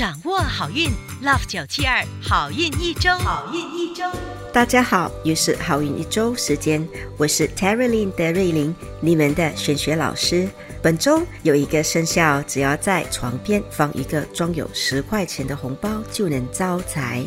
掌握好运，Love 九七二好运一周，好运一周。大家好，又是好运一周时间，我是 Terry Lin 德瑞琳，你们的玄学老师。本周有一个生肖，只要在床边放一个装有十块钱的红包，就能招财；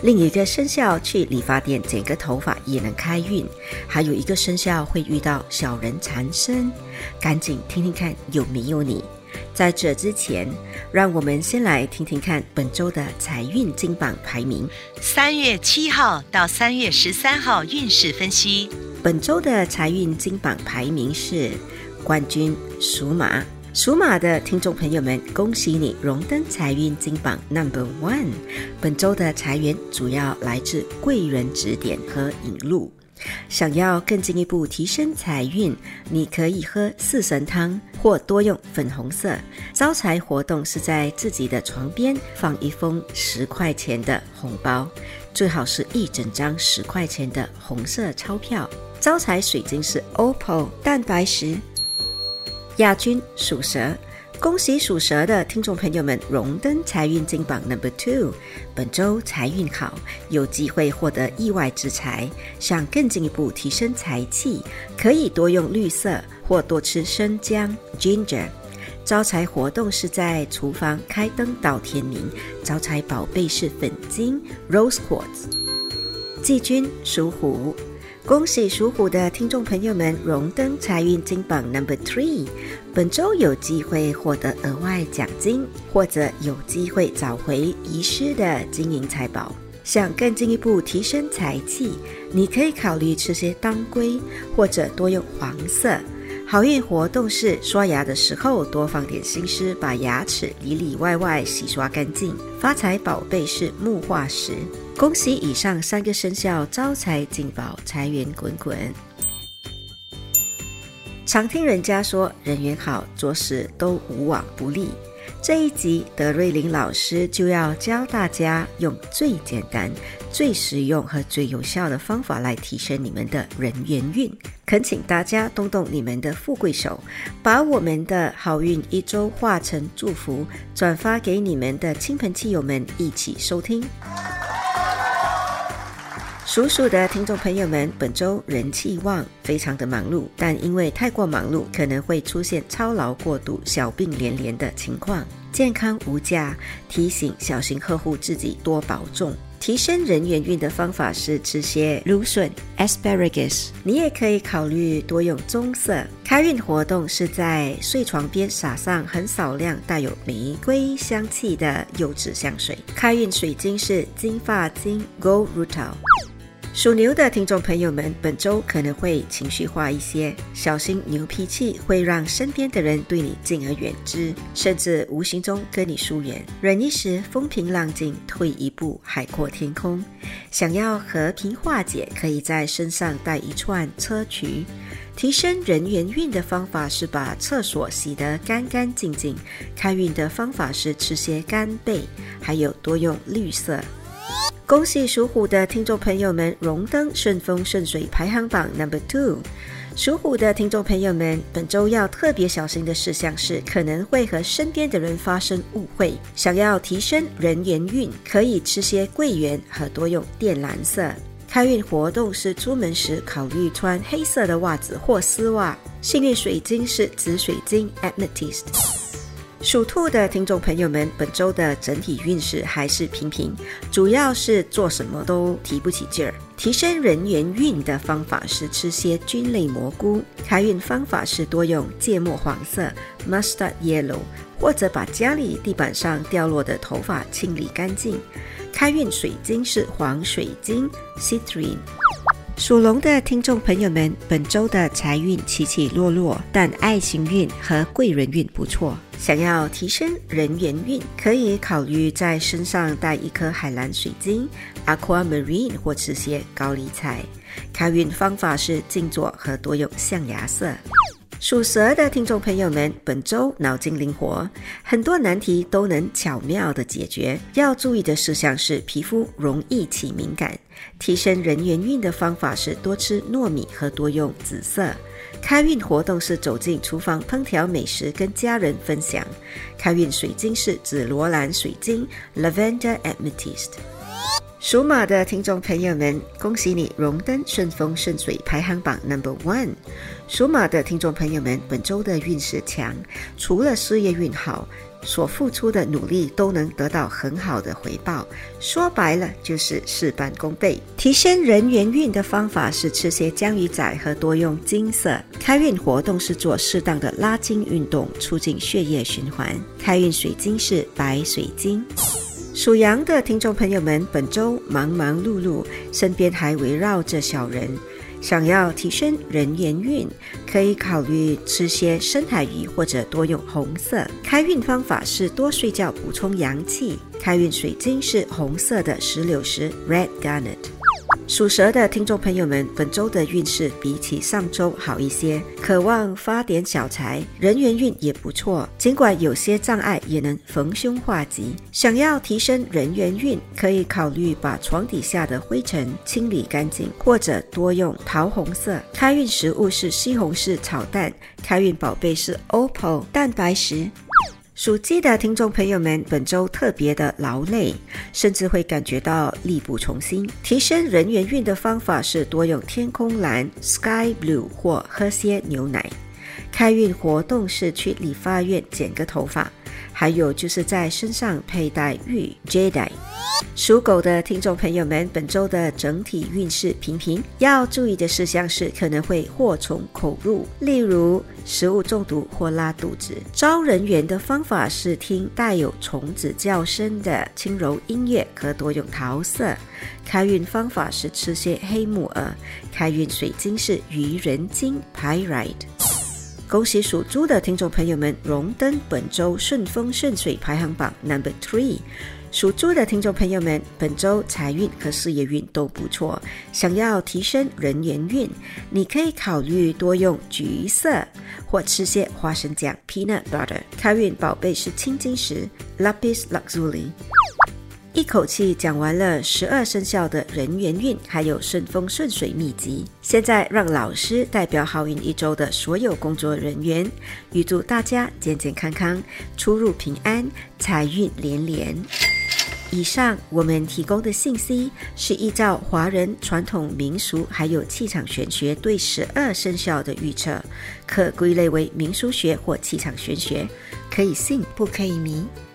另一个生肖去理发店剪个头发也能开运；还有一个生肖会遇到小人缠身，赶紧听听看有没有你。在这之前，让我们先来听听看本周的财运金榜排名。三月七号到三月十三号运势分析。本周的财运金榜排名是冠军属马，属马的听众朋友们，恭喜你荣登财运金榜 Number One。本周的财源主要来自贵人指点和引路。想要更进一步提升财运，你可以喝四神汤或多用粉红色。招财活动是在自己的床边放一封十块钱的红包，最好是一整张十块钱的红色钞票。招财水晶是 OPPO 蛋白石。亚军属蛇。恭喜属蛇的听众朋友们荣登财运金榜 Number Two。本周财运好，有机会获得意外之财。想更进一步提升财气，可以多用绿色或多吃生姜 Ginger。招财活动是在厨房开灯到天明。招财宝贝是粉晶 Rose Quartz。季军属虎。恭喜属虎的听众朋友们荣登财运金榜 Number Three，本周有机会获得额外奖金，或者有机会找回遗失的金银财宝。想更进一步提升财气，你可以考虑吃些当归，或者多用黄色。好运活动是刷牙的时候多放点心思，把牙齿里里外外洗刷干净。发财宝贝是木化石。恭喜以上三个生肖招财进宝，财源滚滚。常听人家说人缘好，做事都无往不利。这一集德瑞琳老师就要教大家用最简单、最实用和最有效的方法来提升你们的人缘运。恳请大家动动你们的富贵手，把我们的好运一周化成祝福，转发给你们的亲朋戚友们一起收听。属鼠的听众朋友们，本周人气旺，非常的忙碌，但因为太过忙碌，可能会出现操劳过度、小病连连的情况。健康无价，提醒小心呵护自己，多保重。提升人缘运的方法是吃些芦笋 （asparagus），你也可以考虑多用棕色。开运活动是在睡床边撒上很少量带有玫瑰香气的柚子香水。开运水晶是金发晶 （gold rutil）。属牛的听众朋友们，本周可能会情绪化一些，小心牛脾气会让身边的人对你敬而远之，甚至无形中跟你疏远。忍一时风平浪静，退一步海阔天空。想要和平化解，可以在身上带一串砗磲。提升人缘运的方法是把厕所洗得干干净净。开运的方法是吃些干贝，还有多用绿色。恭喜属虎的听众朋友们荣登顺风顺水排行榜 number two。属虎的听众朋友们，本周要特别小心的事项是，可能会和身边的人发生误会。想要提升人缘运，可以吃些桂圆和多用靛蓝色。开运活动是出门时考虑穿黑色的袜子或丝袜。幸运水晶是紫水晶 amethyst。属兔的听众朋友们，本周的整体运势还是平平，主要是做什么都提不起劲儿。提升人缘运的方法是吃些菌类蘑菇，开运方法是多用芥末黄色 （mustard yellow） 或者把家里地板上掉落的头发清理干净。开运水晶是黄水晶 （citrine）。属龙的听众朋友们，本周的财运起起落落，但爱情运和贵人运不错。想要提升人缘运，可以考虑在身上带一颗海蓝水晶 （aquamarine） 或吃些高丽菜。开运方法是静坐和多用象牙色。属蛇的听众朋友们，本周脑筋灵活，很多难题都能巧妙的解决。要注意的事项是皮肤容易起敏感。提升人缘运的方法是多吃糯米和多用紫色。开运活动是走进厨房烹调美食，跟家人分享。开运水晶是紫罗兰水晶 （Lavender Amethyst）。属马的听众朋友们，恭喜你荣登顺风顺水排行榜 Number One。属马的听众朋友们，本周的运势强，除了事业运好，所付出的努力都能得到很好的回报。说白了，就是事半功倍。提升人缘运的方法是吃些江鱼仔和多用金色。开运活动是做适当的拉筋运动，促进血液循环。开运水晶是白水晶。属羊的听众朋友们，本周忙忙碌碌，身边还围绕着小人。想要提升人缘运，可以考虑吃些深海鱼或者多用红色。开运方法是多睡觉补充阳气。开运水晶是红色的石榴石 （Red Garnet）。属蛇的听众朋友们，本周的运势比起上周好一些，渴望发点小财，人缘运也不错。尽管有些障碍，也能逢凶化吉。想要提升人缘运，可以考虑把床底下的灰尘清理干净，或者多用桃红色。开运食物是西红柿炒蛋，开运宝贝是 OPPO 蛋白石。属鸡的听众朋友们，本周特别的劳累，甚至会感觉到力不从心。提升人员运的方法是多用天空蓝 （Sky Blue） 或喝些牛奶。开运活动是去理发院剪个头发。还有就是在身上佩戴玉 Jade。属狗的听众朋友们，本周的整体运势平平，要注意的事项是可能会祸从口入，例如食物中毒或拉肚子。招人缘的方法是听带有虫子叫声的轻柔音乐，可多用桃色。开运方法是吃些黑木耳。开运水晶是愚人金 Pyrite。恭喜属猪的听众朋友们荣登本周顺风顺水排行榜 Number Three。属猪的听众朋友们，本周财运和事业运都不错。想要提升人缘运，你可以考虑多用橘色或吃些花生酱 （Peanut Butter）。开运宝贝是青金石 （Lapis Lazuli）。一口气讲完了十二生肖的人缘运，还有顺风顺水秘籍。现在让老师代表好运一周的所有工作人员，预祝大家健健康康，出入平安，财运连连。以上我们提供的信息是依照华人传统民俗还有气场玄学对十二生肖的预测，可归类为民俗学或气场玄学，可以信不可以迷。